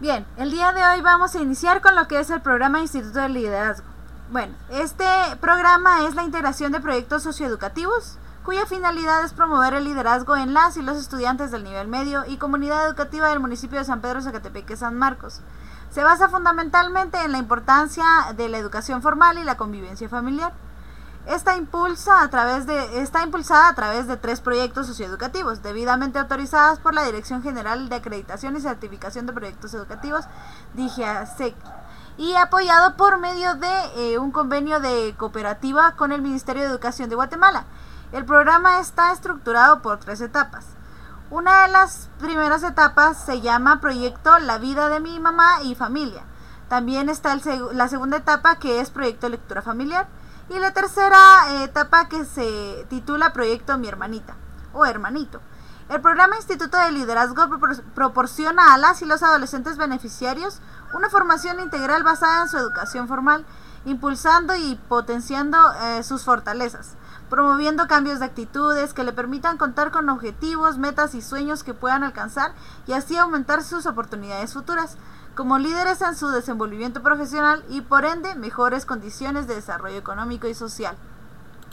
Bien, el día de hoy vamos a iniciar con lo que es el programa Instituto de Liderazgo. Bueno, este programa es la integración de proyectos socioeducativos cuya finalidad es promover el liderazgo en las y los estudiantes del nivel medio y comunidad educativa del municipio de San Pedro Zacatepeque San Marcos. Se basa fundamentalmente en la importancia de la educación formal y la convivencia familiar. Esta, impulsa a través de, está impulsada a través de tres proyectos socioeducativos, debidamente autorizadas por la Dirección General de Acreditación y Certificación de Proyectos Educativos, DIGEASEC, y apoyado por medio de eh, un convenio de cooperativa con el Ministerio de Educación de Guatemala. El programa está estructurado por tres etapas. Una de las primeras etapas se llama Proyecto La vida de mi mamá y familia. También está la segunda etapa que es Proyecto Lectura Familiar y la tercera etapa que se titula Proyecto Mi Hermanita o Hermanito. El programa Instituto de Liderazgo proporciona a las y los adolescentes beneficiarios una formación integral basada en su educación formal, impulsando y potenciando eh, sus fortalezas, promoviendo cambios de actitudes que le permitan contar con objetivos, metas y sueños que puedan alcanzar y así aumentar sus oportunidades futuras como líderes en su desenvolvimiento profesional y por ende mejores condiciones de desarrollo económico y social.